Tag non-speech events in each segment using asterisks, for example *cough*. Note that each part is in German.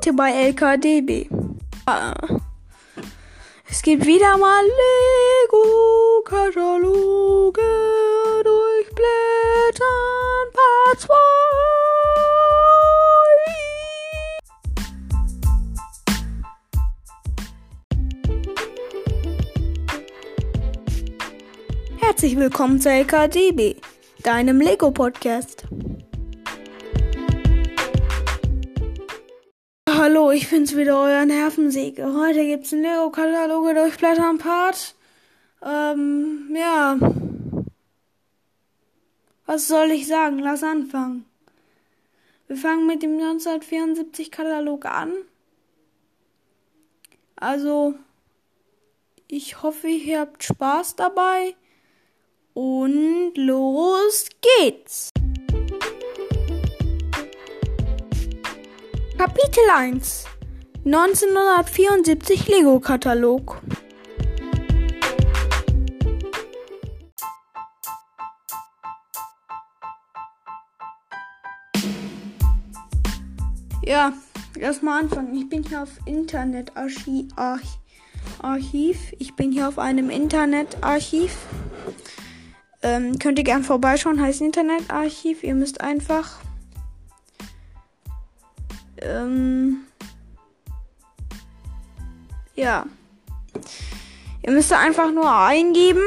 Heute bei LKDB. Ah. Es gibt wieder mal Lego-Kataloge durchblättern. Part 2. Herzlich willkommen zu LKDB, deinem Lego-Podcast. Ich bin's wieder, euer Nervensäge. Heute gibt's einen Lego-Kataloge durchblättern Part. Ähm, ja. Was soll ich sagen? Lass anfangen. Wir fangen mit dem 1974 Katalog an. Also, ich hoffe, ihr habt Spaß dabei. Und los geht's! Kapitel 1 1974 Lego-Katalog Ja, erstmal anfangen. Ich bin hier auf Internetarchiv. Archiv. Ich bin hier auf einem Internetarchiv. Ähm, könnt ihr gern vorbeischauen, heißt Internetarchiv. Ihr müsst einfach ähm, ja. Ihr müsst einfach nur eingeben.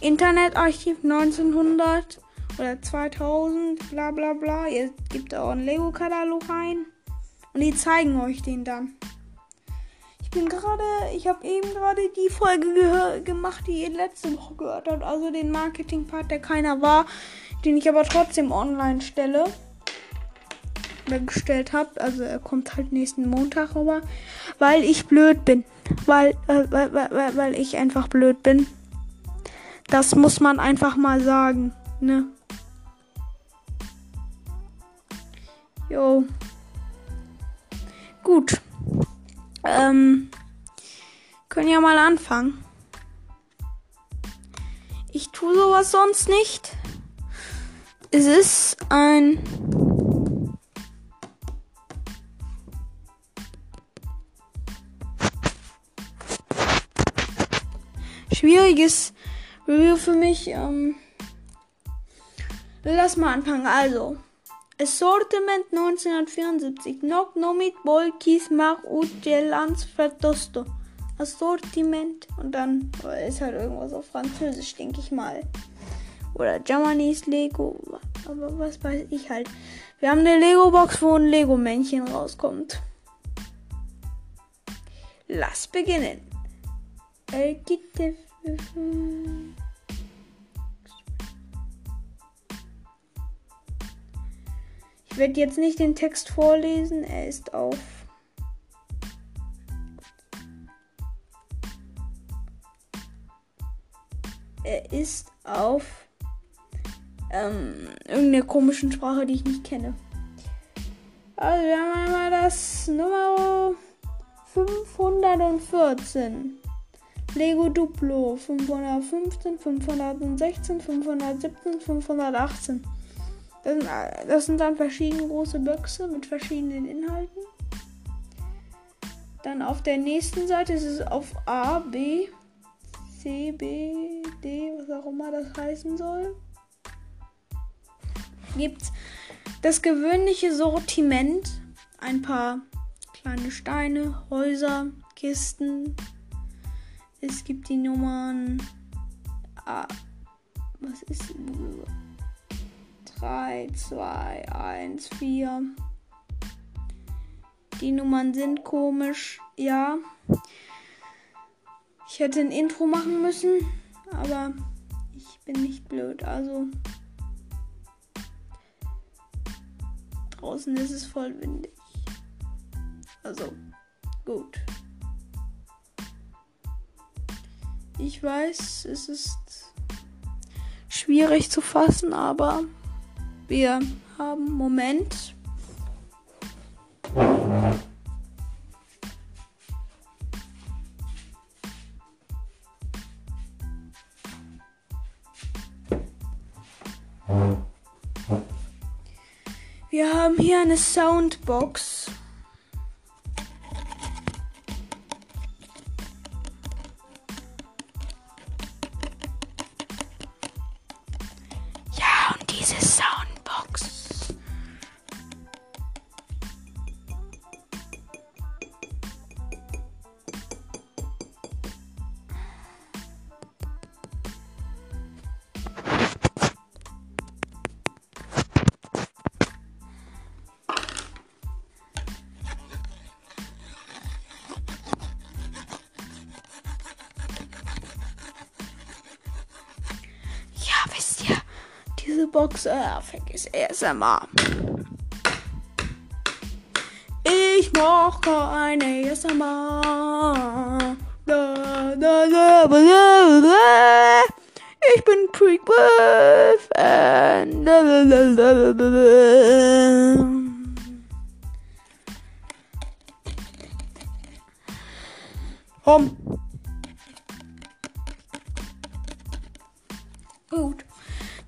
Internetarchiv 1900 oder 2000, bla bla bla. Ihr gebt auch einen Lego-Katalog ein. Und die zeigen euch den dann. Ich bin gerade, ich habe eben gerade die Folge gemacht, die ihr letzte Woche gehört habt. Also den Marketing-Part, der keiner war, den ich aber trotzdem online stelle gestellt habe. Also er kommt halt nächsten Montag rüber. Weil ich blöd bin. Weil, äh, weil, weil, weil ich einfach blöd bin. Das muss man einfach mal sagen. Ne? Jo. Gut. Ähm. Können ja mal anfangen. Ich tue sowas sonst nicht. Es ist ein schwieriges Review für mich. Ähm, lass mal anfangen. Also, Assortiment 1974. Knock Nomit Bolkis Mach Ujelans Vertosto. Assortiment. Und dann ist halt irgendwas auf Französisch, denke ich mal. Oder Germany's Lego. Aber was weiß ich halt. Wir haben eine Lego-Box, wo ein Lego-Männchen rauskommt. Lass beginnen. El ich werde jetzt nicht den Text vorlesen, er ist auf Er ist auf ähm, irgendeiner komischen Sprache, die ich nicht kenne. Also wir haben einmal das Nummer 514. Lego Duplo 515, 516, 517, 518. Das sind, das sind dann verschiedene große Böxe mit verschiedenen Inhalten. Dann auf der nächsten Seite ist es auf A, B, C, B, D, was auch immer das heißen soll. Gibt das gewöhnliche Sortiment. Ein paar kleine Steine, Häuser, Kisten, es gibt die Nummern. Ah, was ist. 3, 2, 1, 4. Die Nummern sind komisch. Ja. Ich hätte ein Intro machen müssen, aber ich bin nicht blöd. Also. Draußen ist es voll windig. Also, gut. Ich weiß, es ist schwierig zu fassen, aber wir haben Moment. Wir haben hier eine Soundbox. Äh, vergiss ASMR. Ich mach keine ASMR. Ich bin Prequel-Fan. Hom. Gut.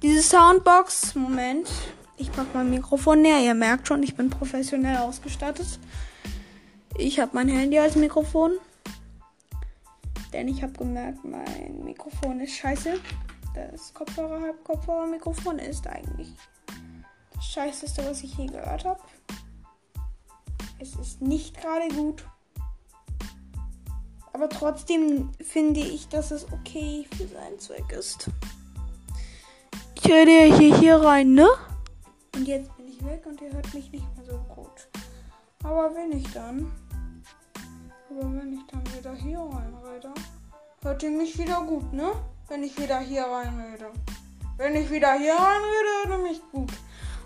Diese Soundbox, Moment. Ich pack mein Mikrofon näher. Ihr merkt schon, ich bin professionell ausgestattet. Ich habe mein Handy als Mikrofon. Denn ich habe gemerkt, mein Mikrofon ist scheiße. Das Kopfhörer halb Kopfhörer Mikrofon ist eigentlich das scheißeste, was ich je gehört habe. Es ist nicht gerade gut. Aber trotzdem finde ich, dass es okay für seinen Zweck ist. Ich höre hier, hier rein, ne? Und jetzt bin ich weg und ihr hört mich nicht mehr so gut. Aber wenn ich dann. Aber wenn ich dann wieder hier reinrede, hört ihr mich wieder gut, ne? Wenn ich wieder hier reinrede. Wenn ich wieder hier reinrede, hört ihr mich gut.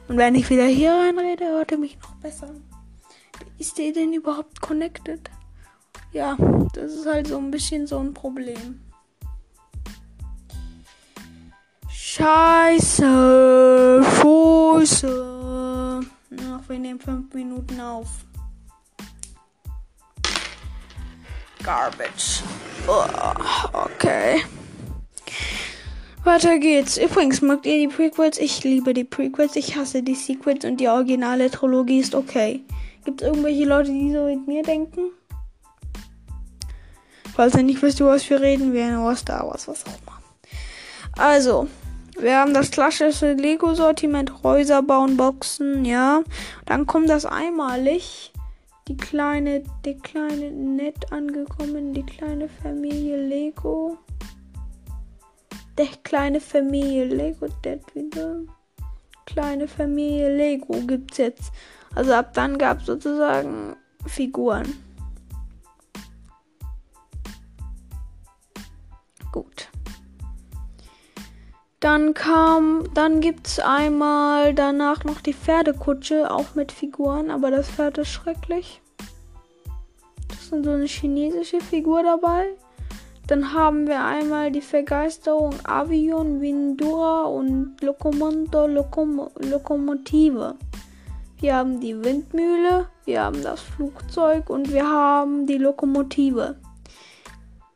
Und wenn ich wieder hier reinrede, hört ihr mich noch besser. Ist ihr denn überhaupt connected? Ja, das ist halt so ein bisschen so ein Problem. Scheiße, Scheiße. Ach, wir nehmen fünf Minuten auf. Garbage. Oh, okay. Weiter geht's. Übrigens, mögt ihr die Prequels? Ich liebe die Prequels. Ich hasse die Sequels und die originale Trilogie ist okay. Gibt es irgendwelche Leute, die so mit mir denken? Falls ihr nicht wisst, über was wir reden, wir oder Star Wars, was auch immer. Also, wir haben das klassische Lego-Sortiment, Häuser bauen, Boxen, ja. Dann kommt das einmalig. Die kleine, die kleine, nett angekommen, die kleine Familie Lego. Der kleine Familie Lego, der wieder. Kleine Familie Lego gibt's jetzt. Also ab dann gab's sozusagen Figuren. Gut. Dann kam, dann gibt's einmal danach noch die Pferdekutsche, auch mit Figuren, aber das Pferd ist schrecklich. Das ist so eine chinesische Figur dabei. Dann haben wir einmal die Vergeisterung Avion, Windura und Lokomoto, Lokom Lokomotive. Wir haben die Windmühle, wir haben das Flugzeug und wir haben die Lokomotive.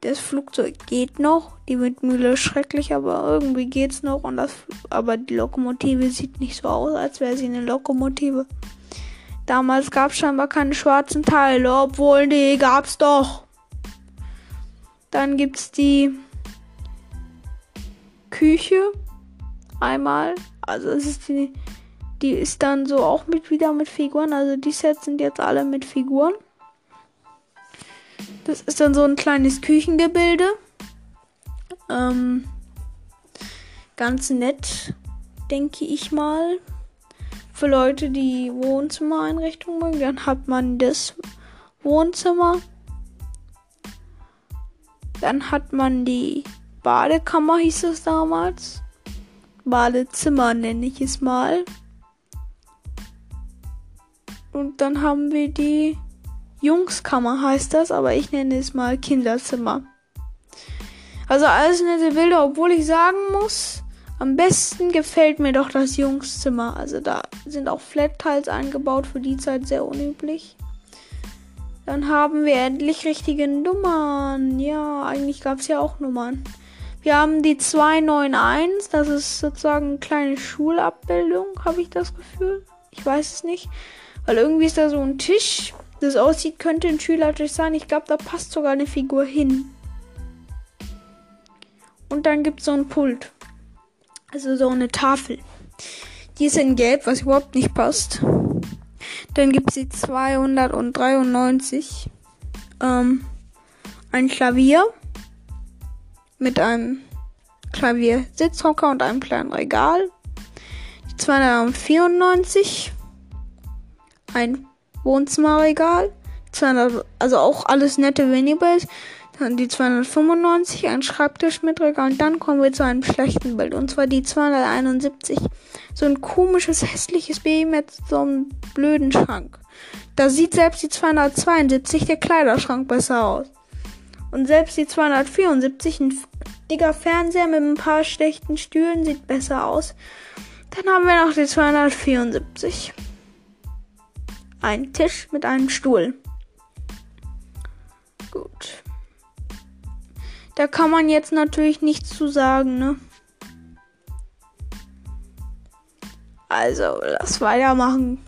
Das Flugzeug geht noch, die Windmühle ist schrecklich, aber irgendwie geht's noch und das aber die Lokomotive sieht nicht so aus, als wäre sie eine Lokomotive. Damals gab es scheinbar keine schwarzen Teile, obwohl die gab's doch. Dann gibt's die Küche einmal, also es ist die die ist dann so auch mit wieder mit Figuren, also die Sets sind jetzt alle mit Figuren. Das ist dann so ein kleines Küchengebilde. Ähm, ganz nett, denke ich mal. Für Leute, die Wohnzimmereinrichtungen mögen, dann hat man das Wohnzimmer. Dann hat man die Badekammer, hieß es damals. Badezimmer nenne ich es mal. Und dann haben wir die Jungskammer heißt das, aber ich nenne es mal Kinderzimmer. Also alles nette Bilder, obwohl ich sagen muss, am besten gefällt mir doch das Jungszimmer. Also da sind auch Flat-Tiles eingebaut, für die Zeit sehr unüblich. Dann haben wir endlich richtige Nummern. Ja, eigentlich gab es ja auch Nummern. Wir haben die 291, das ist sozusagen eine kleine Schulabbildung, habe ich das Gefühl. Ich weiß es nicht. Weil irgendwie ist da so ein Tisch das aussieht, könnte ein Schülertisch sein. Ich glaube, da passt sogar eine Figur hin. Und dann gibt es so ein Pult. Also so eine Tafel. Die ist in Gelb, was überhaupt nicht passt. Dann gibt es die 293. Ähm, ein Klavier. Mit einem Klavier-Sitzhocker und einem kleinen Regal. Die 294. Ein Wohnzimmerregal. 200, also auch alles nette Minibles. Dann die 295, ein Schreibtisch mit Regal. Und dann kommen wir zu einem schlechten Bild. Und zwar die 271. So ein komisches, hässliches Baby mit so einem blöden Schrank. Da sieht selbst die 272, der Kleiderschrank, besser aus. Und selbst die 274, ein dicker Fernseher mit ein paar schlechten Stühlen, sieht besser aus. Dann haben wir noch die 274. Ein Tisch mit einem Stuhl. Gut. Da kann man jetzt natürlich nichts zu sagen, ne? Also, lass weitermachen.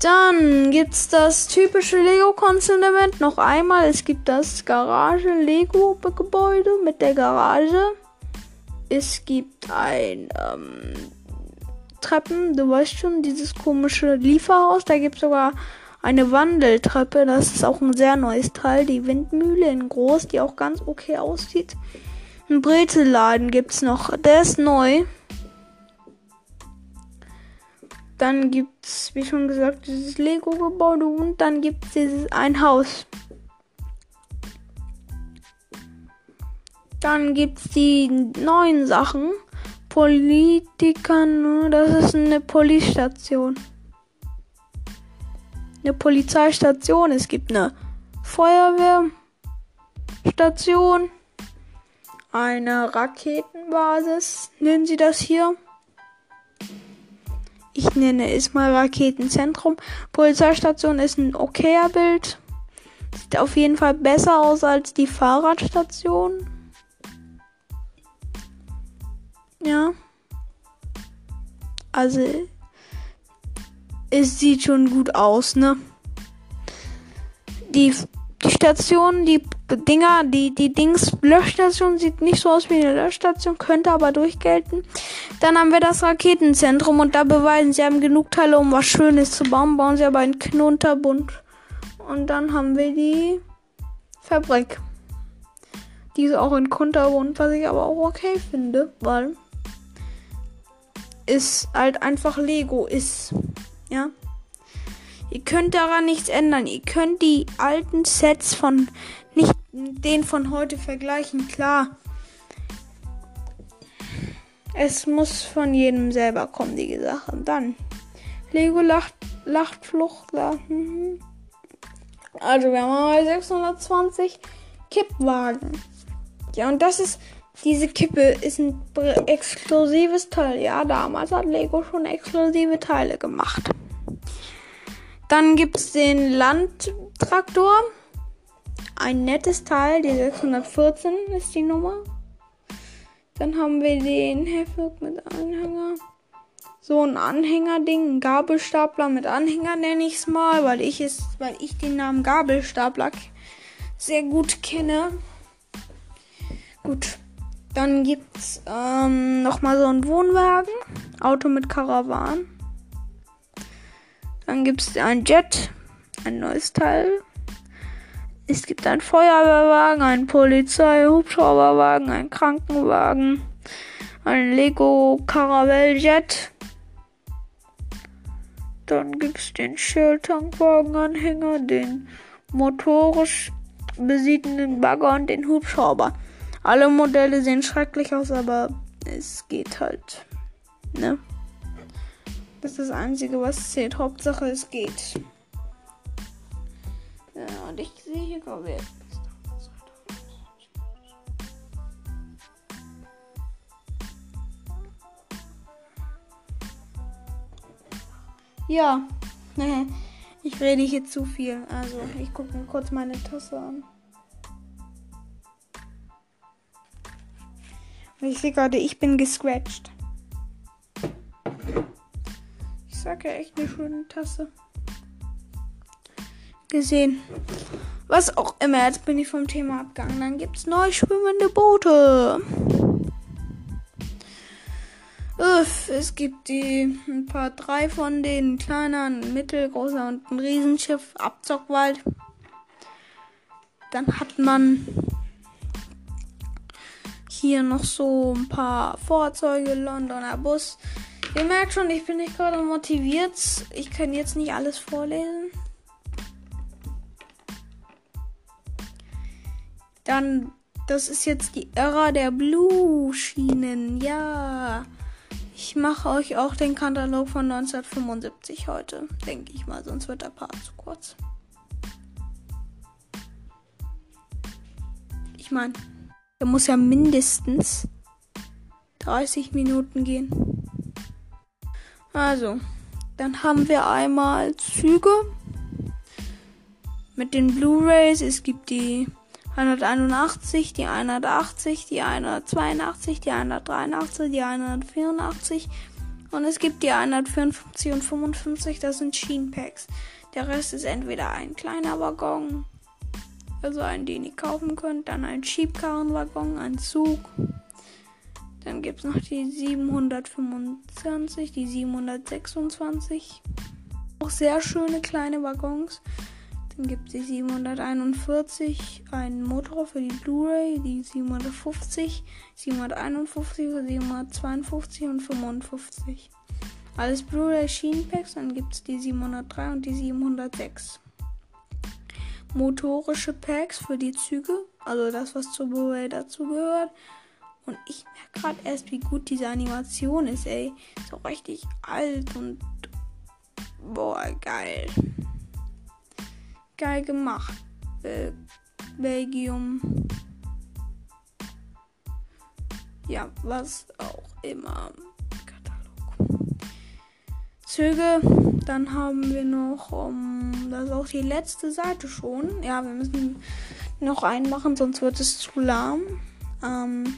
Dann gibt's das typische Lego-Konzernement noch einmal. Es gibt das Garage-Lego-Gebäude mit der Garage. Es gibt ein ähm, Treppen, du weißt schon, dieses komische Lieferhaus. Da gibt's sogar eine Wandeltreppe. Das ist auch ein sehr neues Teil. Die Windmühle in groß, die auch ganz okay aussieht. Ein Brezelladen gibt's noch. Der ist neu. Dann gibt's, wie schon gesagt, dieses Lego-Gebäude und dann gibt's dieses ein Haus. Dann gibt's die neuen Sachen. Politikern, das ist eine Polizeistation eine Polizeistation, es gibt eine Feuerwehrstation, eine Raketenbasis, nennen sie das hier. Ich nenne es mal Raketenzentrum. Polizeistation ist ein okayer Bild. Sieht auf jeden Fall besser aus als die Fahrradstation. Ja. Also es sieht schon gut aus, ne? Die, die Station, die Dinger, die, die Dings, Löschstation sieht nicht so aus wie eine Löschstation, könnte aber durchgelten. Dann haben wir das Raketenzentrum und da beweisen sie haben genug Teile, um was Schönes zu bauen. Bauen sie aber einen Knunterbund. Und dann haben wir die Fabrik. Die ist auch in Kunterbund, was ich aber auch okay finde, weil es halt einfach Lego ist. Ja. Ihr könnt daran nichts ändern. Ihr könnt die alten Sets von nicht den von heute vergleichen. Klar. Es muss von jedem selber kommen, die Sachen. Dann Lego Lacht, Lachtflucht. Mhm. Also wir haben mal 620 Kippwagen. Ja, und das ist diese Kippe ist ein exklusives Teil. Ja, damals hat Lego schon exklusive Teile gemacht. Dann gibt es den Landtraktor. Ein nettes Teil, die 614 ist die Nummer. Dann haben wir den Heflock mit Anhänger. So ein Anhängerding, ein Gabelstapler mit Anhänger nenne ich es mal, weil ich es, weil ich den Namen Gabelstapler sehr gut kenne. Gut. Dann gibt's ähm, noch mal so einen Wohnwagen, Auto mit Karawan. Dann gibt es ein Jet, ein neues Teil. Es gibt einen Feuerwehrwagen, einen Polizei-Hubschrauberwagen, einen Krankenwagen, ein Lego Caravelle Jet. Dann gibt es den Shell-Tankwagen-Anhänger, den motorisch besiedenden Bagger und den Hubschrauber. Alle Modelle sehen schrecklich aus, aber es geht halt. Ne? Das ist das Einzige, was zählt. Hauptsache, es geht. Ja, und ich sehe hier glaube ich. Ja, *laughs* ich rede hier zu viel. Also, ich gucke mir kurz meine Tasse an. Ich sehe gerade, ich bin gescratcht sag ja echt eine schöne Tasse. Gesehen. Was auch immer, jetzt bin ich vom Thema abgegangen. Dann gibt es neu schwimmende Boote. Uff, es gibt die ein paar drei von denen, kleiner, ein mittelgroßer und ein Riesenschiff, Abzockwald. Dann hat man hier noch so ein paar Fahrzeuge, Londoner Bus, Ihr merkt schon, ich bin nicht gerade motiviert. Ich kann jetzt nicht alles vorlesen. Dann, das ist jetzt die Ära der Blue-Schienen. Ja. Ich mache euch auch den Katalog von 1975 heute. Denke ich mal, sonst wird der Part zu kurz. Ich meine, der muss ja mindestens 30 Minuten gehen. Also, dann haben wir einmal Züge mit den Blu-rays. Es gibt die 181, die 180, die 182, die 183, die 184 und es gibt die 154 und 55, das sind Schienenpacks. Der Rest ist entweder ein kleiner Waggon, also einen, den ihr kaufen könnt, dann ein Schiebkarrenwaggon, ein Zug. Dann gibt es noch die 725, die 726. Auch sehr schöne kleine Waggons. Dann gibt es die 741, einen Motor für die Blu-ray, die 750, 751, 752 und 55. Alles Blu-ray Schienenpacks, dann gibt es die 703 und die 706. Motorische Packs für die Züge, also das, was zur Blu-ray dazu gehört. Und ich merke gerade erst, wie gut diese Animation ist, ey. Auch richtig alt und. Boah, geil geil gemacht. Be Belgium. Ja, was auch immer. Züge. Dann haben wir noch, um, das ist auch die letzte Seite schon. Ja, wir müssen noch einen machen, sonst wird es zu lahm. Ähm,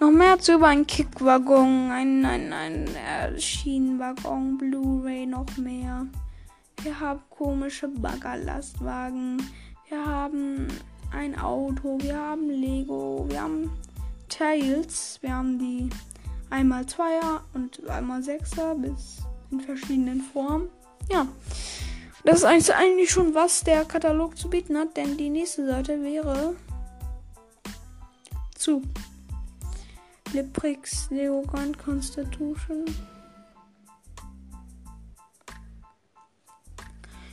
noch mehr zu über einen Kickwaggon, ein, ein, ein, ein Schienenwaggon, Blu-ray, noch mehr. Wir haben komische Baggerlastwagen. Wir haben ein Auto. Wir haben Lego. Wir haben Tails. Wir haben die einmal Zweier und einmal Sechser bis in verschiedenen Formen. Ja. Das ist eigentlich schon, was der Katalog zu bieten hat, denn die nächste Seite wäre zu Liprix Lego Grand Constitution.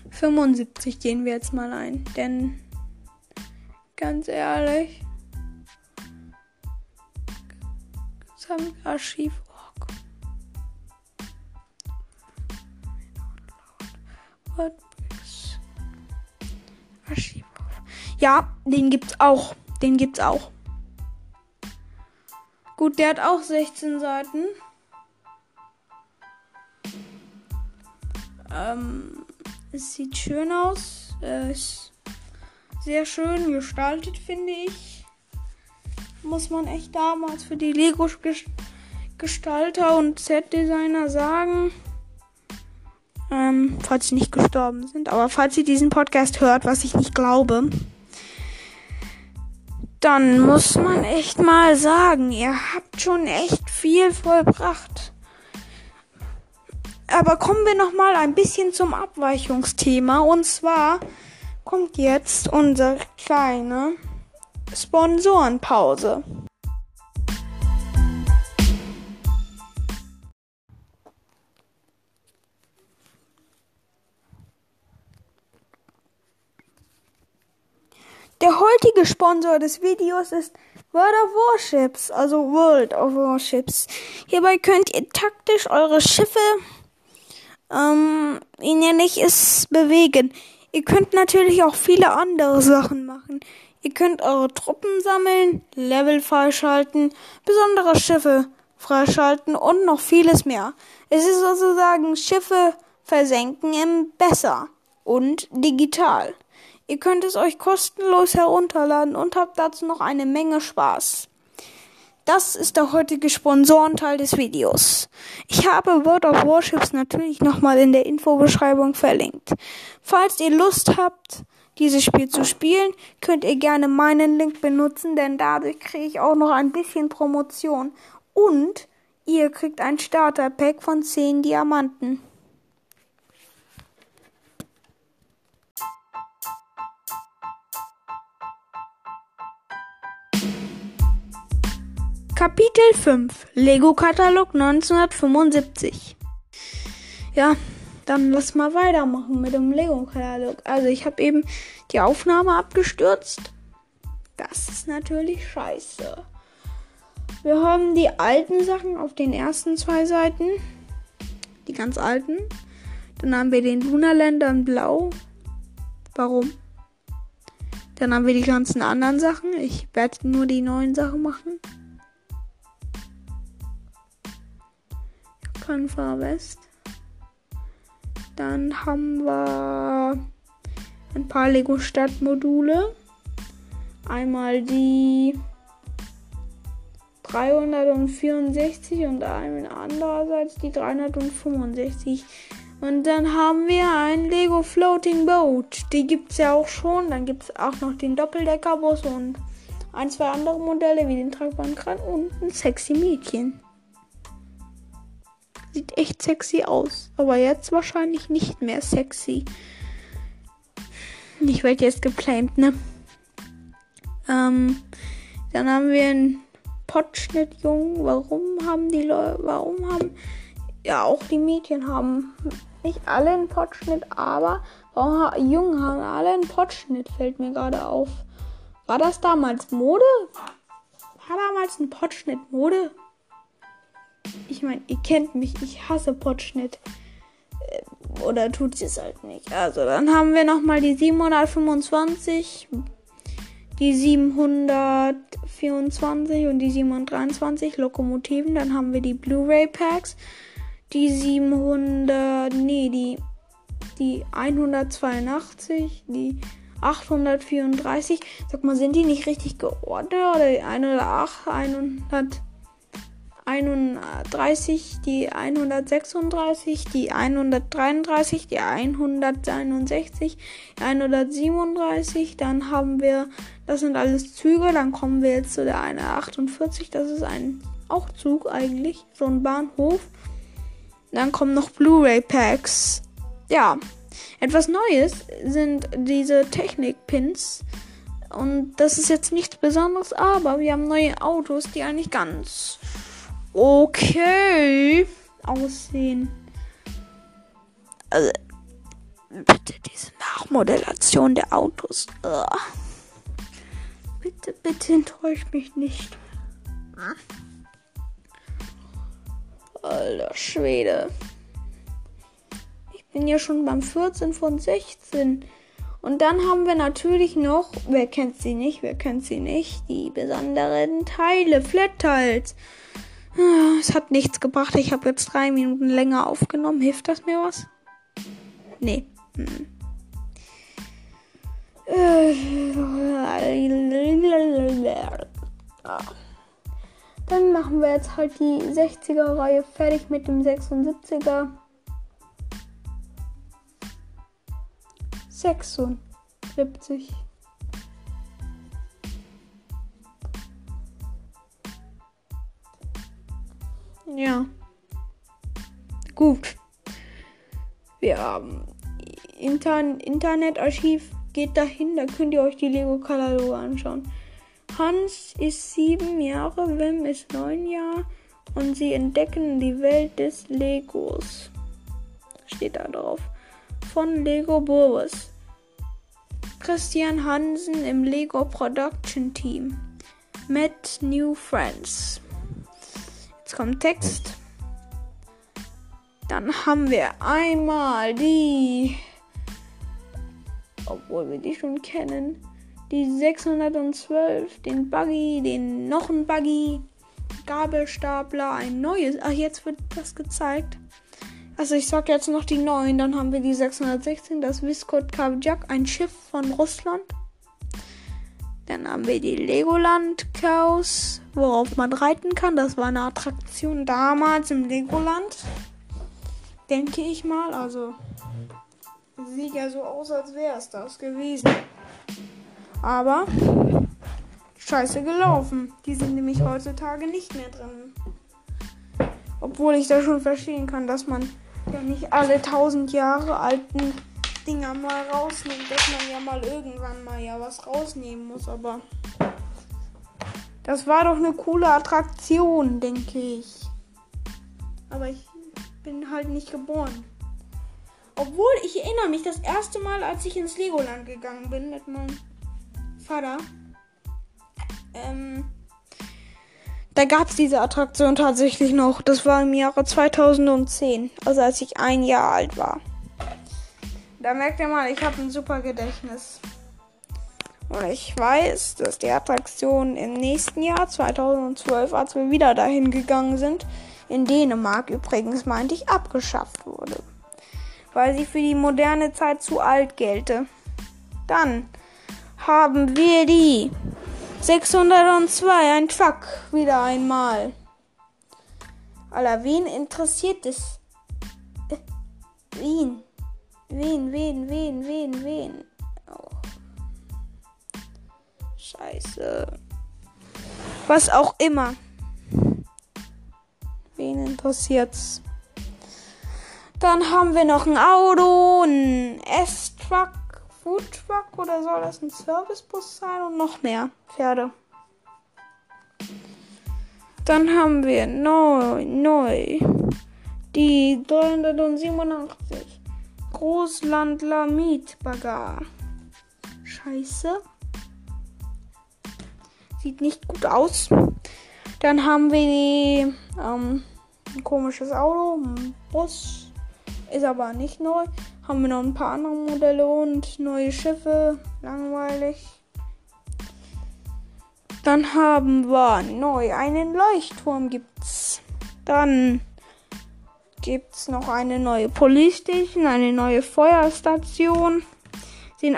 75 gehen wir jetzt mal ein, denn ganz ehrlich, Archiv. Archiv. Ja, den gibt's auch. Den gibt's auch. Gut, der hat auch 16 Seiten. Ähm, es sieht schön aus. Äh, ist sehr schön gestaltet, finde ich. Muss man echt damals für die Lego-Gestalter und Set-Designer sagen. Ähm, falls sie nicht gestorben sind. Aber falls ihr diesen Podcast hört, was ich nicht glaube, dann muss man echt mal sagen, ihr habt schon echt viel vollbracht. Aber kommen wir noch mal ein bisschen zum Abweichungsthema. Und zwar kommt jetzt unsere kleine Sponsorenpause. Der heutige Sponsor des Videos ist World of Warships, also World of Warships. Hierbei könnt ihr taktisch eure Schiffe ähm, ähnliches bewegen. Ihr könnt natürlich auch viele andere Sachen machen. Ihr könnt eure Truppen sammeln, Level freischalten, besondere Schiffe freischalten und noch vieles mehr. Es ist sozusagen Schiffe versenken im Besser und digital. Ihr könnt es euch kostenlos herunterladen und habt dazu noch eine Menge Spaß. Das ist der heutige Sponsorenteil des Videos. Ich habe World of Warships natürlich nochmal in der Infobeschreibung verlinkt. Falls ihr Lust habt, dieses Spiel zu spielen, könnt ihr gerne meinen Link benutzen, denn dadurch kriege ich auch noch ein bisschen Promotion. Und ihr kriegt ein Starter-Pack von 10 Diamanten. Kapitel 5 Lego-Katalog 1975 Ja, dann lass mal weitermachen mit dem Lego-Katalog. Also ich habe eben die Aufnahme abgestürzt. Das ist natürlich scheiße. Wir haben die alten Sachen auf den ersten zwei Seiten. Die ganz alten. Dann haben wir den Lunaländer in Blau. Warum? Dann haben wir die ganzen anderen Sachen. Ich werde nur die neuen Sachen machen. Japan Far West. Dann haben wir ein paar Lego Stadtmodule. Einmal die 364 und andererseits die 365. Und dann haben wir ein Lego Floating Boat. Die gibt es ja auch schon. Dann gibt es auch noch den Doppeldeckerbus und ein, zwei andere Modelle wie den tragbaren und ein sexy Mädchen. Sieht echt sexy aus. Aber jetzt wahrscheinlich nicht mehr sexy. Ich werde jetzt geplant, ne? Ähm, dann haben wir einen Potschnittjungen. Warum haben die Leute, warum haben, ja, auch die Mädchen haben nicht alle einen Potschnitt, aber warum Jungen haben alle einen Potschnitt, fällt mir gerade auf. War das damals Mode? War damals ein Potschnitt Mode? Ich meine, ihr kennt mich, ich hasse Potschnitt. Äh, oder tut sie es halt nicht. Also, dann haben wir nochmal die 725, die 724 und die 723 Lokomotiven. Dann haben wir die Blu-ray Packs, die 700, nee, die, die 182, die 834. Sag mal, sind die nicht richtig geordnet? Oder die 108, 100. 31, die 136, die 133, die 161, die 137. Dann haben wir, das sind alles Züge. Dann kommen wir jetzt zu der 148. Das ist ein auch Zug eigentlich, so ein Bahnhof. Dann kommen noch Blu-ray-Packs. Ja, etwas Neues sind diese Technik-Pins. Und das ist jetzt nichts Besonderes, aber wir haben neue Autos, die eigentlich ganz okay aussehen. Also, bitte diese Nachmodellation der Autos. Ugh. Bitte, bitte enttäuscht mich nicht. Alter Schwede. Ich bin ja schon beim 14 von 16. Und dann haben wir natürlich noch, wer kennt sie nicht, wer kennt sie nicht, die besonderen Teile, Flat Tiles. Es hat nichts gebracht. Ich habe jetzt drei Minuten länger aufgenommen. Hilft das mir was? Nee. Hm. Dann machen wir jetzt halt die 60er Reihe fertig mit dem 76er. 76. Ja. Gut. Wir haben Intern Internetarchiv. Geht dahin, da könnt ihr euch die Lego-Kataloge anschauen. Hans ist sieben Jahre, Wim ist neun Jahre und sie entdecken die Welt des Legos. Steht da drauf. Von Lego Burwes. Christian Hansen im Lego Production Team. Met New Friends. Jetzt kommt Text. Dann haben wir einmal die, obwohl wir die schon kennen, die 612, den Buggy, den noch ein Buggy, Gabelstapler, ein neues. Ach, jetzt wird das gezeigt. Also ich sag jetzt noch die neuen. Dann haben wir die 616, das Viscot Kavjak, ein Schiff von Russland. Dann haben wir die Legoland Chaos, worauf man reiten kann. Das war eine Attraktion damals im Legoland. Denke ich mal. Also sieht ja so aus, als wäre es das gewesen. Aber scheiße gelaufen. Die sind nämlich heutzutage nicht mehr drin. Obwohl ich da schon verstehen kann, dass man ja nicht alle tausend Jahre alten Dinger mal rausnehmen, dass man ja mal irgendwann mal ja was rausnehmen muss, aber das war doch eine coole Attraktion, denke ich. Aber ich bin halt nicht geboren. Obwohl, ich erinnere mich, das erste Mal, als ich ins Legoland gegangen bin mit meinem Vater, Ähm, da gab es diese Attraktion tatsächlich noch. Das war im Jahre 2010, also als ich ein Jahr alt war. Da merkt ihr mal, ich habe ein super Gedächtnis. Und ich weiß, dass die Attraktion im nächsten Jahr, 2012, als wir wieder dahin gegangen sind, in Dänemark übrigens, meinte ich, abgeschafft wurde. Weil sie für die moderne Zeit zu alt gelte. Dann haben wir die 602, ein Truck, wieder einmal. Aller, wen interessiert es? Äh, wen? Wen, wen, wen, wen? Oh. Scheiße. Was auch immer. Wen interessiert's? Dann haben wir noch ein Auto, ein S-Truck, Food Truck oder soll das ein Servicebus sein und noch mehr Pferde. Dann haben wir neu, neu die 387 Großlandler Mietbagger. Scheiße. Sieht nicht gut aus. Dann haben wir ähm, ein komisches Auto, ein Bus. Ist aber nicht neu. Haben wir noch ein paar andere Modelle und neue Schiffe. Langweilig. Dann haben wir neu einen Leuchtturm gibt's. Dann gibt es noch eine neue Police Station, eine neue Feuerstation. Sehen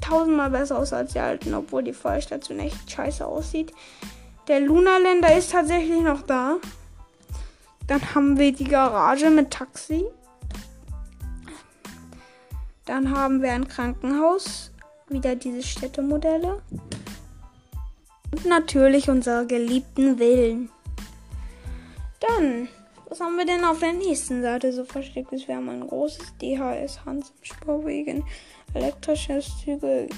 tausendmal besser aus als die alten, obwohl die Feuerstation echt scheiße aussieht. Der Lunaländer ist tatsächlich noch da. Dann haben wir die Garage mit Taxi. Dann haben wir ein Krankenhaus. Wieder diese Städtemodelle. Und natürlich unsere geliebten Villen. Dann was haben wir denn auf der nächsten Seite so versteckt? Wir haben ein großes DHS Hans im Sporwegen, elektrische Züge,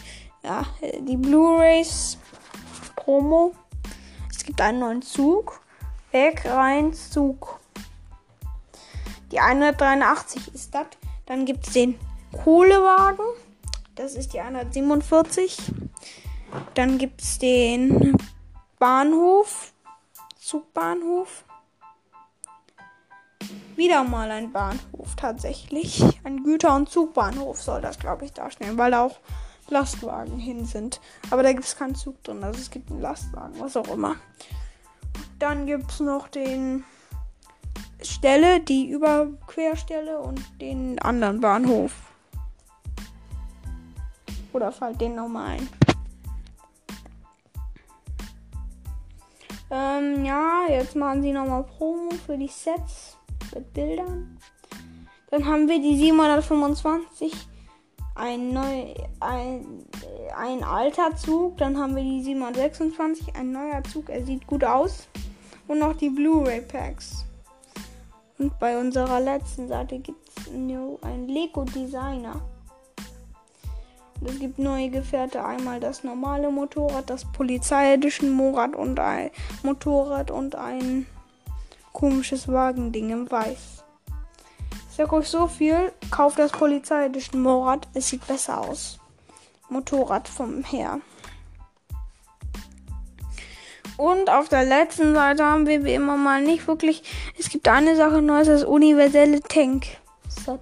ja, die Blu-rays Promo. Es gibt einen neuen Zug, Weg rein Zug. Die 183 ist das. Dann gibt es den Kohlewagen. Das ist die 147. Dann gibt es den Bahnhof. Zugbahnhof wieder mal ein Bahnhof tatsächlich. Ein Güter- und Zugbahnhof soll das, glaube ich, darstellen, weil da auch Lastwagen hin sind. Aber da gibt es keinen Zug drin, also es gibt einen Lastwagen, was auch immer. Dann gibt es noch den Stelle, die Überquerstelle und den anderen Bahnhof. Oder fällt den nochmal ein. Ähm, ja, jetzt machen sie nochmal Promo für die Sets mit Bildern. Dann haben wir die 725, ein, neu, ein, ein alter Zug. Dann haben wir die 726, ein neuer Zug. Er sieht gut aus. Und noch die Blu-ray Packs. Und bei unserer letzten Seite gibt es ein Lego Designer. Es gibt neue Gefährte. Einmal das normale Motorrad, das Polizeiedition Motorrad und ein Motorrad und ein komisches Wagending im Weiß. Ich sag euch so viel, kauft das Polizeiedition Motorrad, es sieht besser aus. Motorrad vom Her. Und auf der letzten Seite haben wir wie immer mal nicht wirklich. Es gibt eine Sache Neues, das universelle Tank-Set.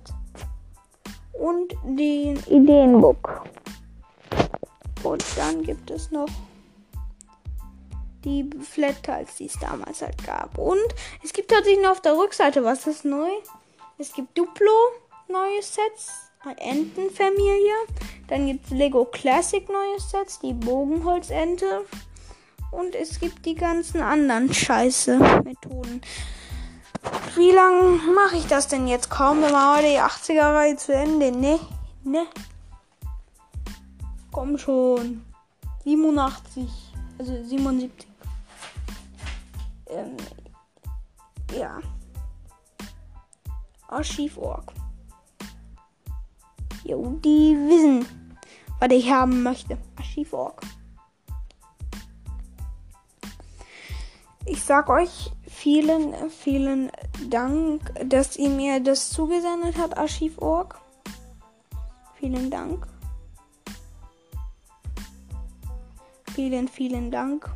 Und den Ideenbook. Und dann gibt es noch die Flat Tiles, die es damals halt gab. Und es gibt tatsächlich noch auf der Rückseite was ist neu. Es gibt Duplo neue Sets, Entenfamilie. Dann gibt es Lego Classic neue Sets, die Bogenholzente. Und es gibt die ganzen anderen Scheiße Methoden. Wie lange mache ich das denn jetzt? Kaum wenn wir die 80er Reihe zu Ende. Ne? Ne? Komm schon. 87. Also 77 ähm, ja. Archiv.org. Jo, die wissen, was ich haben möchte. Archiv.org. Ich sag euch vielen, vielen Dank, dass ihr mir das zugesendet habt, Archiv.org. Vielen Dank. Vielen, vielen Dank.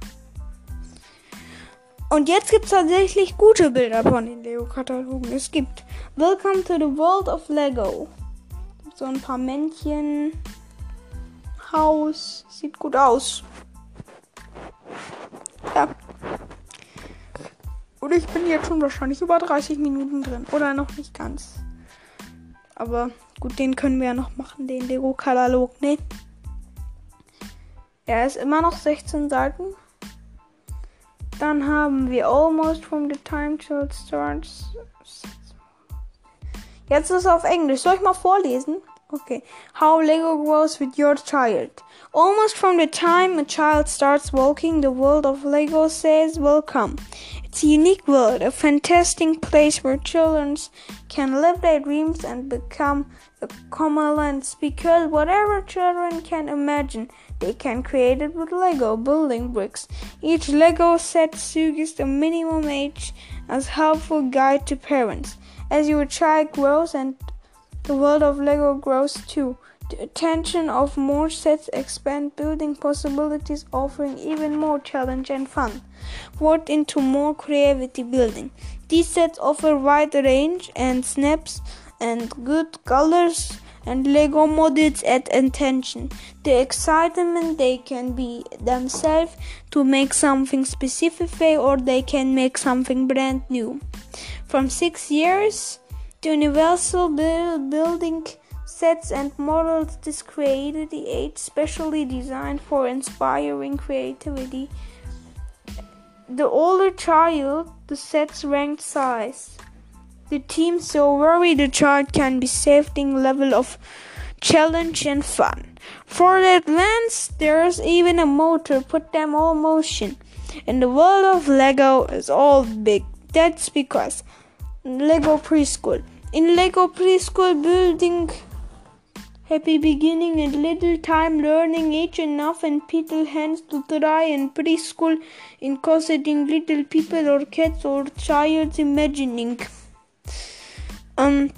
Und jetzt gibt es tatsächlich gute Bilder von den Lego-Katalogen. Es gibt Welcome to the World of Lego. So ein paar Männchen. Haus. Sieht gut aus. Ja. Und ich bin jetzt schon wahrscheinlich über 30 Minuten drin. Oder noch nicht ganz. Aber gut, den können wir ja noch machen, den Lego-Katalog, ne? Er ist immer noch 16 Seiten. Dann haben wir Almost from the Time Till It Starts. Jetzt ist es auf Englisch. Soll ich mal vorlesen? Okay. How Lego grows with your child. Almost from the time a child starts walking, the world of Lego says welcome. It's a unique world, a fantastic place where children can live their dreams and become a commonlands because whatever children can imagine, they can create it with Lego building bricks. Each Lego set suggests a minimum age as helpful guide to parents. As your child grows and the world of Lego grows too. Attention of more sets expand building possibilities, offering even more challenge and fun. Worked into more creativity building. These sets offer wide range and snaps and good colors and Lego models at attention. The excitement they can be themselves to make something specific or they can make something brand new. From six years the universal building sets and models this creativity aid specially designed for inspiring creativity. The older child, the set's ranked size. The team so worry the child can be saved in level of challenge and fun. For the advanced, there's even a motor put them all motion. In the world of Lego is all big. That's because Lego preschool. In Lego preschool building, happy beginning and little time learning each enough and people hands to try in preschool in cosseting little people or cats or child's imagining. Um,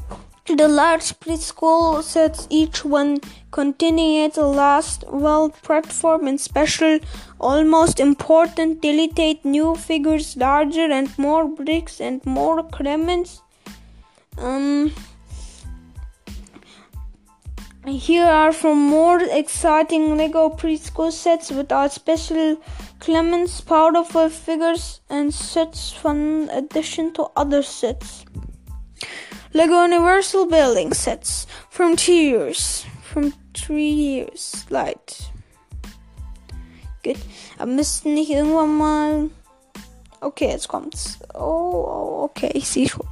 the large preschool sets each one containing its last well platform and special, almost important, delicate new figures, larger and more bricks and more crements. Um, here are some more exciting Lego preschool sets with our special Clemens powerful figures and sets fun addition to other sets. Lego Universal Building Sets from two years. From three years. Light. Gut. Aber müssten nicht irgendwann mal. Okay, jetzt kommt's. Oh, oh, okay, *laughs* ich sehe schon.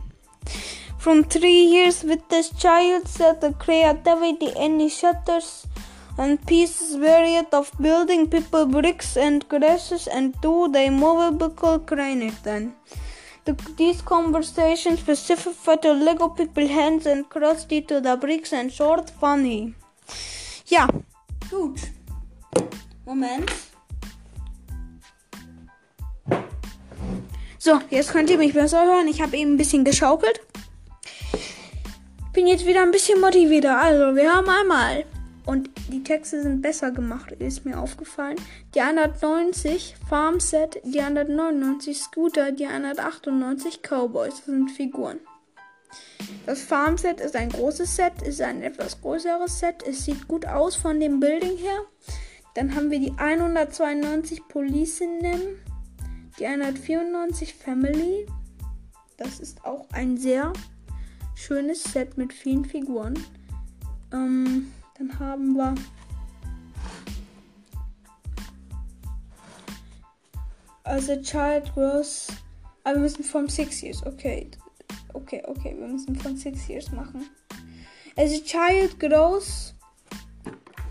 From three years with this child set the creativity any shutters and pieces varied of building people bricks and grasses and do the movable crane then. The, these conversations specific for the Lego people hands and crusty to the bricks and short funny. Ja, gut. Moment. So, jetzt könnt ihr mich besser hören. Ich habe eben ein bisschen geschaukelt. Bin jetzt wieder ein bisschen motivierter. Also, wir haben einmal und die Texte sind besser gemacht, ist mir aufgefallen. Die 190 Farmset, die 199 Scooter, die 198 Cowboys. Das sind Figuren. Das Farmset ist ein großes Set, ist ein etwas größeres Set. Es sieht gut aus von dem Building her. Dann haben wir die 192 Policemen, die 194 Family. Das ist auch ein sehr schönes Set mit vielen Figuren. Ähm, dann haben wir As a child grows. Aber wir müssen von 6 years. Okay. Okay, okay. Wir müssen von 6 years machen. As a child grows,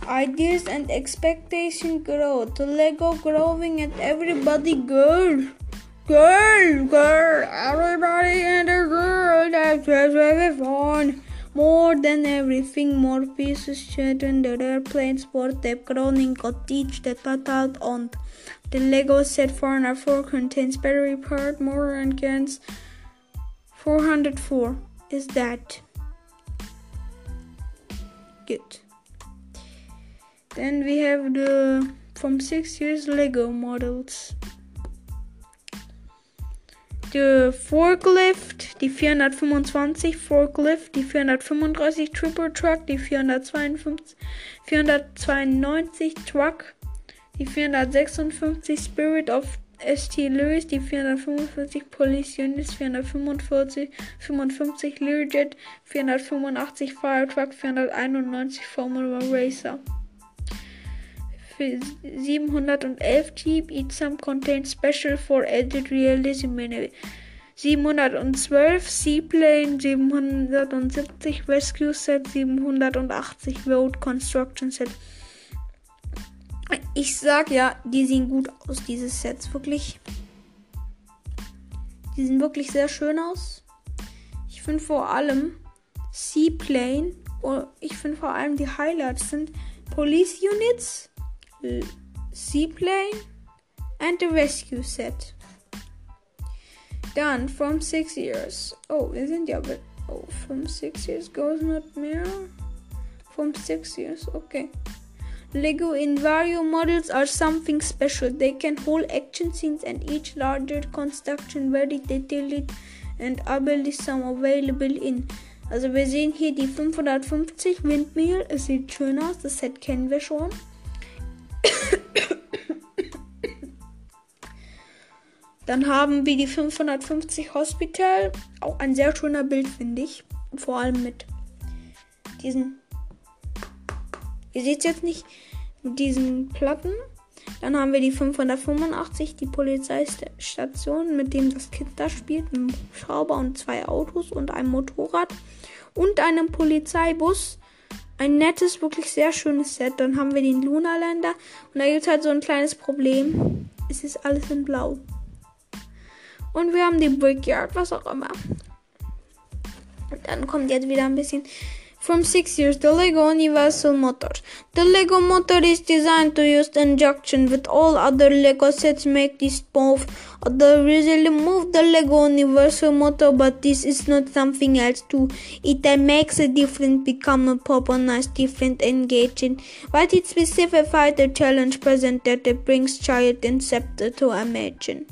ideas and expectations grow. To Lego growing and everybody girl. Girl, girl, everybody and the girl that's very fun. More than everything, more pieces children the airplanes sport in got teach the total on. The Lego set 404 contains battery part, motor and guns. 404 is that. Good. Then we have the from six years Lego models. Die Forklift, die 425 Forklift, die 435 Triple Truck, die 452, 492 Truck, die 456 Spirit of ST Lewis, die 445 Police Units, 445 55 Learjet, 485 Fire Truck, 491 Formula Racer. Für 711 Jeep, each some contains special for added realism. 712 Seaplane, 770 Rescue Set, 780 Road Construction Set. Ich sag ja, die sehen gut aus, diese Sets. Wirklich. Die sehen wirklich sehr schön aus. Ich finde vor allem Seaplane. Oh, ich finde vor allem die Highlights sind Police Units, Seaplane and the Rescue Set. Done from six years. Oh, wir sind ja. Oh, from six years goes not mehr. From six years, okay. Lego Invario models are something special. They can hold action scenes and each larger construction very detailed and ability some available in. Also wir sehen hier die 550 Windmill. Es sieht schön aus. Das Set kennen wir schon. Dann haben wir die 550 Hospital. Auch ein sehr schöner Bild, finde ich. Vor allem mit diesen Ihr seht es jetzt nicht mit diesen Platten. Dann haben wir die 585, die Polizeistation, mit dem das Kind da spielt. Ein Schrauber und zwei Autos und ein Motorrad. Und einem Polizeibus. Ein nettes, wirklich sehr schönes Set. Dann haben wir den Lunaländer. Und da gibt es halt so ein kleines Problem. Es ist alles in Blau. Und wir haben die Brickyard, was auch immer. Und dann kommt jetzt wieder ein bisschen from 6 years the Lego Universal Motor. The Lego motor is designed to use injection with all other Lego sets make this both. Other usually move the Lego Universal motor but this is not something else too. It makes a difference become a proper nice different engaging. But it specifies the challenge presented that brings child and scepter to imagine.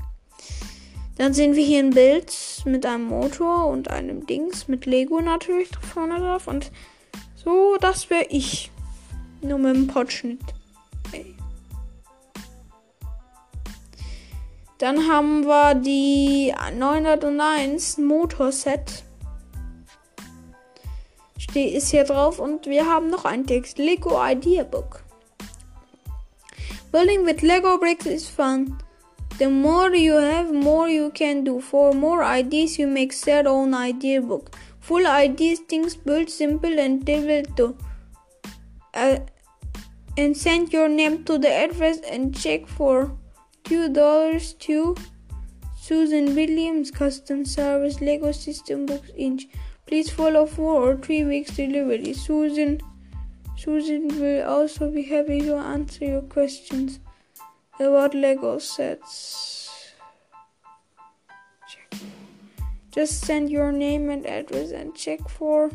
Dann sehen wir hier ein Bild mit einem Motor und einem Dings mit Lego natürlich vorne drauf. Und so, das wäre ich. Nur mit dem Potschnitt. Okay. Dann haben wir die 901 Motorset. Steht ist hier drauf und wir haben noch einen Text. Lego Idea Book. Building with Lego bricks is fun. The more you have, more you can do. For more ideas, you make your own idea book. Full ideas, things built simple and to. Uh, and send your name to the address and check for two dollars to Susan Williams Custom Service Lego System Books Inch. Please follow four or three weeks delivery. Susan Susan will also be happy to answer your questions about Lego sets. Check. Just send your name and address and check for.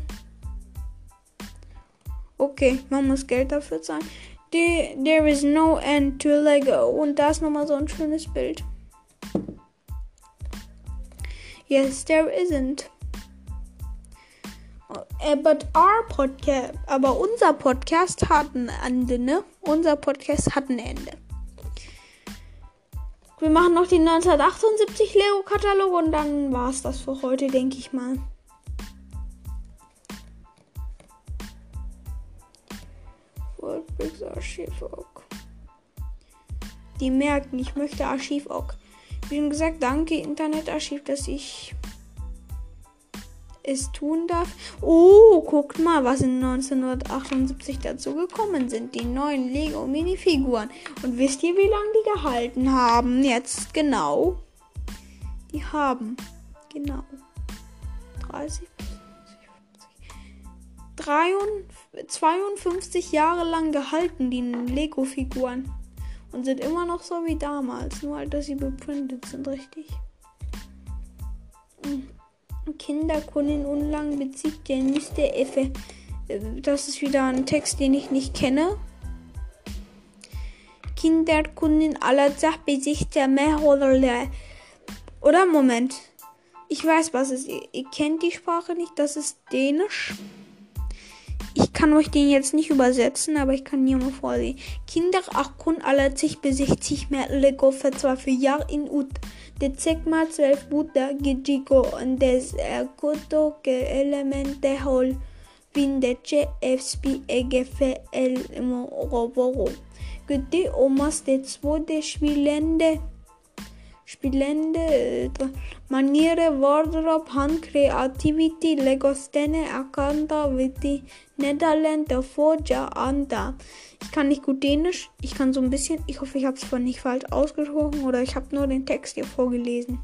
Okay, man muss Geld dafür zahlen. There is no end to Lego. Und da ist nochmal so ein schönes Bild. Yes, there isn't. Uh, but our podcast, aber unser Podcast hat ein Ende, ne? Unser Podcast hat ein Ende. Wir machen noch den 1978 Lego-Katalog und dann war es das für heute, denke ich mal. Worldbricks. Die merken, ich möchte Archivok. Wie schon gesagt, danke Internetarchiv, dass ich es tun darf. Oh, guckt mal, was in 1978 dazu gekommen sind. Die neuen Lego Minifiguren. Und wisst ihr, wie lange die gehalten haben? Jetzt genau. Die haben genau 30, 50, 52 Jahre lang gehalten, die Lego-Figuren. Und sind immer noch so wie damals. Nur halt, dass sie beprintet sind, richtig. Kinderkundin unlang bezieht der Mr. Effe. Das ist wieder ein Text, den ich nicht kenne. Kinderkundin aller Sachbesichter mehr oder Oder Moment. Ich weiß, was es ist. Ihr, ihr kennt die Sprache nicht. Das ist Dänisch. Ich kann euch den jetzt nicht übersetzen, aber ich kann hier mal vorsehen. Kinder kun alle sich besichtigt mehr Lego für zwei für Jahr in ut. De mal 12 Buddha Gijiko und des Erkoto ke Elemente hol. Vindeche FSP Egefe El Roboro. Gute Omas de zweite Spielende. Spielende Maniere, Wardrobe, Hand, Creativity, Legostene, Akanta, Witty, Netherland, Forja, Anda. Ich kann nicht gut Dänisch, ich kann so ein bisschen. Ich hoffe, ich habe es nicht falsch ausgesprochen oder ich habe nur den Text hier vorgelesen.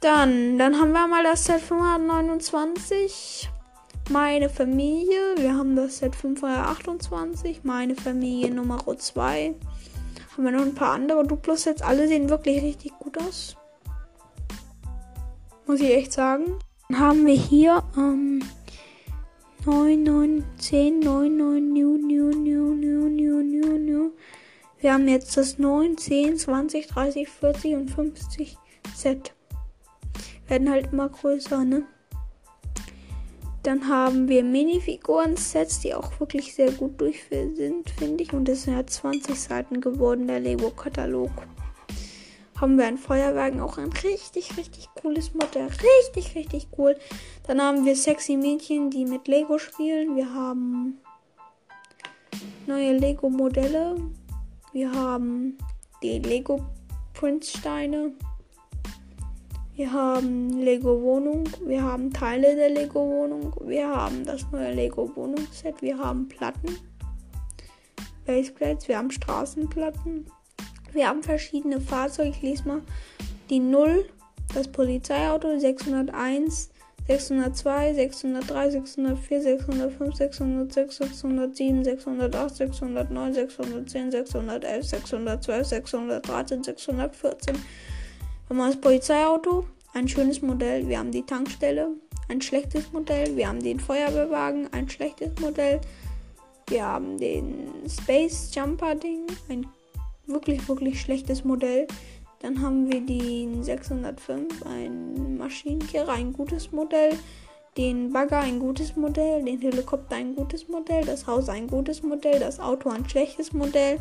Dann, dann haben wir mal das Set 529. Meine Familie. Wir haben das Set 528. Meine Familie Nummer 2. Haben wir noch ein paar andere Duplo-Sets. Alle sehen wirklich richtig gut aus. Muss ich echt sagen. Dann haben wir hier ähm, 9, 9, 10, 9, 9, new, new, new, new, new, new, new. Wir haben jetzt das 9, 10, 20, 30, 40 und 50 Set. Werden halt immer größer, ne? Dann haben wir Minifiguren-Sets, die auch wirklich sehr gut durchführend sind, finde ich. Und das sind ja 20 Seiten geworden, der Lego-Katalog. Haben wir ein Feuerwagen, auch ein richtig, richtig cooles Modell. Richtig, richtig cool. Dann haben wir sexy Mädchen, die mit Lego spielen. Wir haben neue Lego-Modelle. Wir haben die Lego Prince-Steine. Wir haben Lego Wohnung, wir haben Teile der Lego Wohnung, wir haben das neue Lego Wohnungsset, wir haben Platten, Baseplates, wir haben Straßenplatten, wir haben verschiedene Fahrzeuge. Ich lese mal die 0, das Polizeiauto, 601, 602, 603, 604, 605, 606, 607, 608, 609, 610, 611, 612, 613, 614. Wir haben das Polizeiauto, ein schönes Modell. Wir haben die Tankstelle, ein schlechtes Modell. Wir haben den Feuerwehrwagen, ein schlechtes Modell. Wir haben den Space Jumper Ding, ein wirklich, wirklich schlechtes Modell. Dann haben wir den 605, ein Maschinenkehrer, ein gutes Modell. Den Bagger, ein gutes Modell. Den Helikopter, ein gutes Modell. Das Haus, ein gutes Modell. Das Auto, ein schlechtes Modell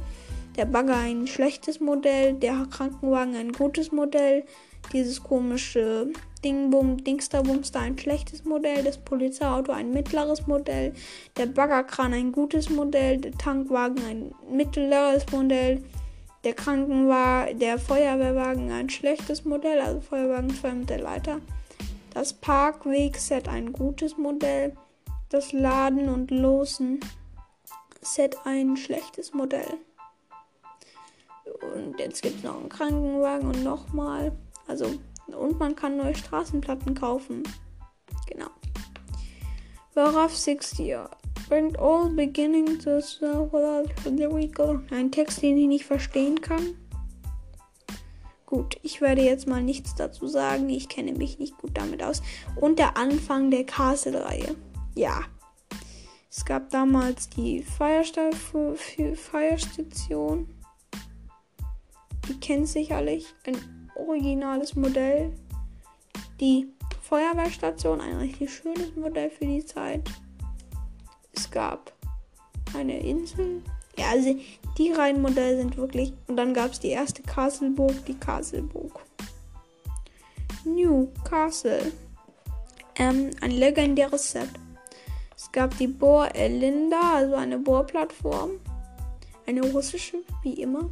der Bagger ein schlechtes Modell, der Krankenwagen ein gutes Modell, dieses komische Dingbum, Dingsterbumster ein schlechtes Modell, das Polizeiauto ein mittleres Modell, der Baggerkran ein gutes Modell, der Tankwagen ein mittleres Modell, der Krankenwagen, der Feuerwehrwagen ein schlechtes Modell, also Feuerwagen 2 mit der Leiter, das Parkwegset ein gutes Modell, das Laden und Losen Set ein schlechtes Modell. Und jetzt gibt es noch einen Krankenwagen und nochmal. Also, und man kann neue Straßenplatten kaufen. Genau. Worauf 60 Bringt all beginning to There we go. Ein Text, den ich nicht verstehen kann. Gut, ich werde jetzt mal nichts dazu sagen. Ich kenne mich nicht gut damit aus. Und der Anfang der Castle-Reihe. Ja. Es gab damals die Feierstation. Die kennt sicherlich ein originales Modell. Die Feuerwehrstation, ein richtig schönes Modell für die Zeit. Es gab eine Insel. Ja, also die Reihenmodelle sind wirklich. Und dann gab es die erste Castleburg, die Castleburg. New Castle. Ähm, ein legendäres Set. Es gab die Bohr Elinda, also eine Bohrplattform. Eine russische, wie immer.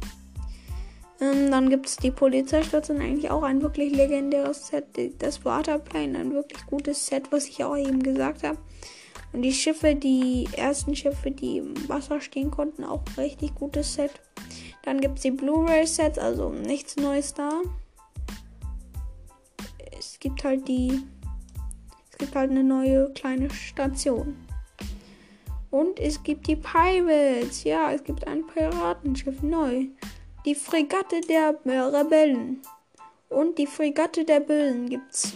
Ähm, dann gibt es die Polizeistation, eigentlich auch ein wirklich legendäres Set. Das Waterplane, ein wirklich gutes Set, was ich auch eben gesagt habe. Und die Schiffe, die ersten Schiffe, die im Wasser stehen konnten, auch ein richtig gutes Set. Dann gibt es die Blu-ray-Sets, also nichts Neues da. Es gibt halt die. Es gibt halt eine neue kleine Station. Und es gibt die Pirates. Ja, es gibt ein Piratenschiff neu die Fregatte der Rebellen und die Fregatte der Bösen gibt's.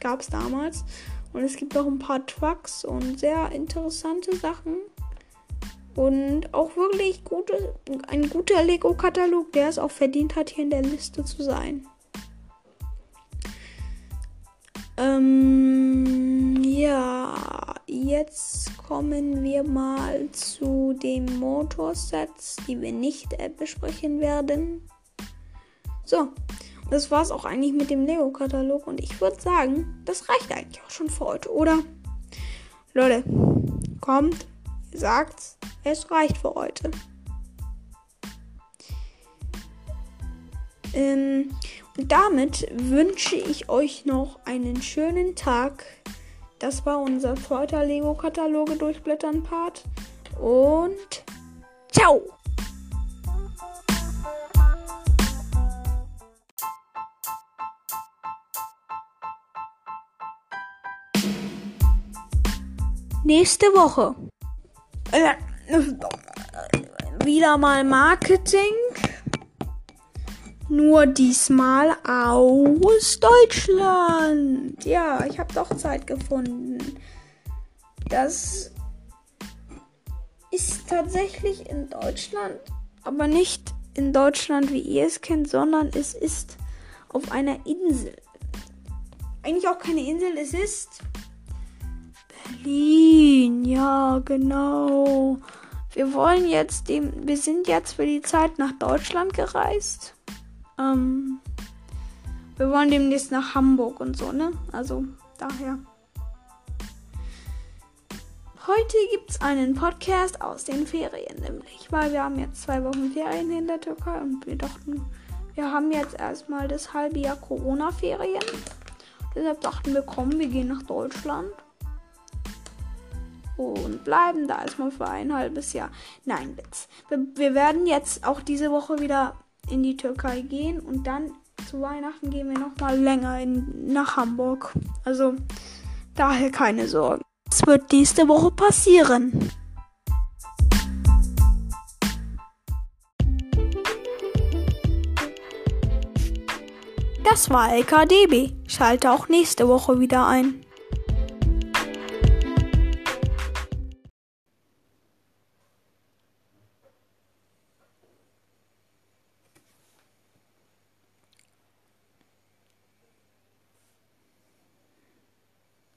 Gab's damals. Und es gibt auch ein paar Trucks und sehr interessante Sachen. Und auch wirklich gute, ein guter Lego-Katalog, der es auch verdient hat, hier in der Liste zu sein. Ähm, ja, jetzt kommen wir mal zu den Motorsets, die wir nicht äh, besprechen werden. So, das war's auch eigentlich mit dem Lego-Katalog und ich würde sagen, das reicht eigentlich auch schon für heute, oder? Leute, kommt, sagt, es reicht für heute. Ähm, und damit wünsche ich euch noch einen schönen Tag. Das war unser zweiter Lego-Kataloge durchblättern Part. Und ciao! Nächste Woche. Äh, wieder mal Marketing. Nur diesmal aus Deutschland. Ja, ich habe doch Zeit gefunden. Das ist tatsächlich in Deutschland, aber nicht in Deutschland, wie ihr es kennt, sondern es ist auf einer Insel. Eigentlich auch keine Insel, es ist Berlin. Ja, genau. Wir wollen jetzt dem, wir sind jetzt für die Zeit nach Deutschland gereist. Ähm, wir wollen demnächst nach Hamburg und so, ne? Also daher. Heute gibt es einen Podcast aus den Ferien, nämlich, weil wir haben jetzt zwei Wochen Ferien in der Türkei und wir dachten, wir haben jetzt erstmal das halbe Jahr Corona-Ferien. Deshalb dachten wir, komm, wir gehen nach Deutschland und bleiben da erstmal für ein halbes Jahr. Nein, Witz. Wir, wir werden jetzt auch diese Woche wieder in die Türkei gehen und dann zu Weihnachten gehen wir noch mal länger in, nach Hamburg. Also daher keine Sorgen. Es wird nächste Woche passieren. Das war LKDB. Schalte auch nächste Woche wieder ein.